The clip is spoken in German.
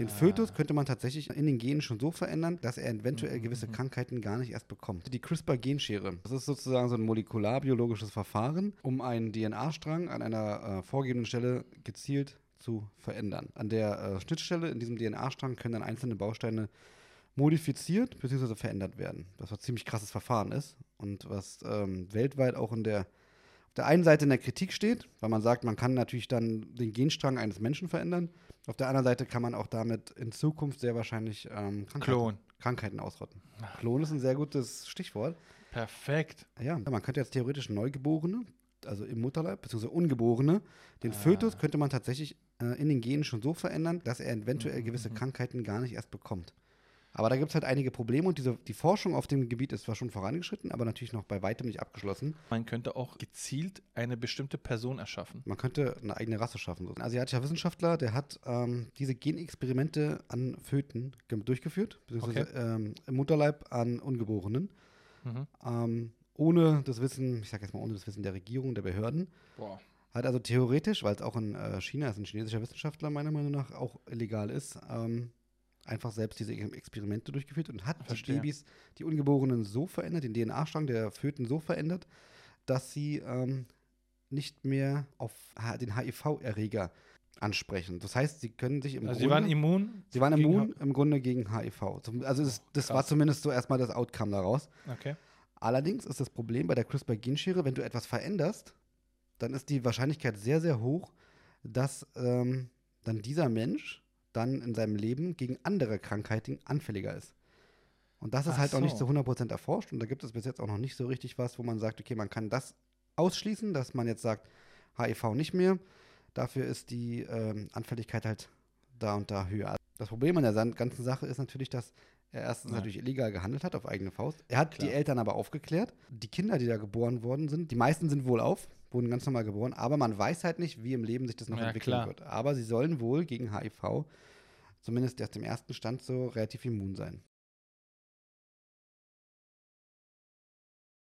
Den Ah. Fötus könnte man tatsächlich in den Genen schon so verändern, dass er eventuell Mhm, gewisse mhm. Krankheiten gar nicht erst bekommt. Die CRISPR-Genschere, das ist sozusagen so ein molekularbiologisches Verfahren, um einen DNA-Strang an einer äh, vorgegebenen Stelle gezielt zu verändern. An der äh, Schnittstelle in diesem DNA-Strang können dann einzelne Bausteine modifiziert bzw. verändert werden. Was ein ziemlich krasses Verfahren ist und was ähm, weltweit auch in der auf der einen Seite in der Kritik steht, weil man sagt, man kann natürlich dann den Genstrang eines Menschen verändern. Auf der anderen Seite kann man auch damit in Zukunft sehr wahrscheinlich ähm, Krankheiten. Krankheiten ausrotten. Klon ist ein sehr gutes Stichwort. Perfekt. Ja, man könnte jetzt theoretisch Neugeborene, also im Mutterleib, beziehungsweise Ungeborene, den Ah. Fötus könnte man tatsächlich äh, in den Genen schon so verändern, dass er eventuell Mhm, gewisse mhm. Krankheiten gar nicht erst bekommt. Aber da gibt es halt einige Probleme und diese, die Forschung auf dem Gebiet ist zwar schon vorangeschritten, aber natürlich noch bei weitem nicht abgeschlossen. Man könnte auch gezielt eine bestimmte Person erschaffen. Man könnte eine eigene Rasse schaffen. So. Ein asiatischer Wissenschaftler, der hat ähm, diese Genexperimente an Föten ge- durchgeführt, beziehungsweise ähm, im Mutterleib an Ungeborenen, Mhm. ähm, ohne das Wissen, ich sage jetzt mal ohne das Wissen der Regierung, der Behörden. Boah. Hat also theoretisch, weil es auch in äh, China ist, ein chinesischer Wissenschaftler meiner Meinung nach auch illegal ist, ähm, einfach selbst diese Ex- Experimente durchgeführt und hat Verstehe. die Babys, die Ungeborenen so verändert, den DNA-Strang der Föten so verändert, dass sie ähm, nicht mehr auf den HIV-Erreger ansprechen. Das heißt, sie können sich im Also Grunde, sie waren immun? sie waren immun im Grunde gegen HIV. Also das, das war zumindest so erstmal das Outcome daraus. Okay. Allerdings ist das Problem bei der CRISPR-Genschere, wenn du etwas veränderst, dann ist die Wahrscheinlichkeit sehr, sehr hoch, dass ähm, dann dieser Mensch dann in seinem Leben gegen andere Krankheiten anfälliger ist. Und das ist Ach halt auch nicht so. zu 100% erforscht und da gibt es bis jetzt auch noch nicht so richtig was, wo man sagt, okay, man kann das ausschließen, dass man jetzt sagt, HIV nicht mehr. Dafür ist die ähm, Anfälligkeit halt da und da höher. Das Problem an der ganzen Sache ist natürlich, dass er erstens Ja. natürlich illegal gehandelt hat auf eigene Faust. Er hat Klar. die Eltern aber aufgeklärt. Die Kinder, die da geboren worden sind, die meisten sind wohl auf, wurden ganz normal geboren, aber man weiß halt nicht, wie im Leben sich das noch Ja, entwickeln klar. wird. Aber sie sollen wohl gegen HIV, zumindest erst im ersten Stand, so relativ immun sein.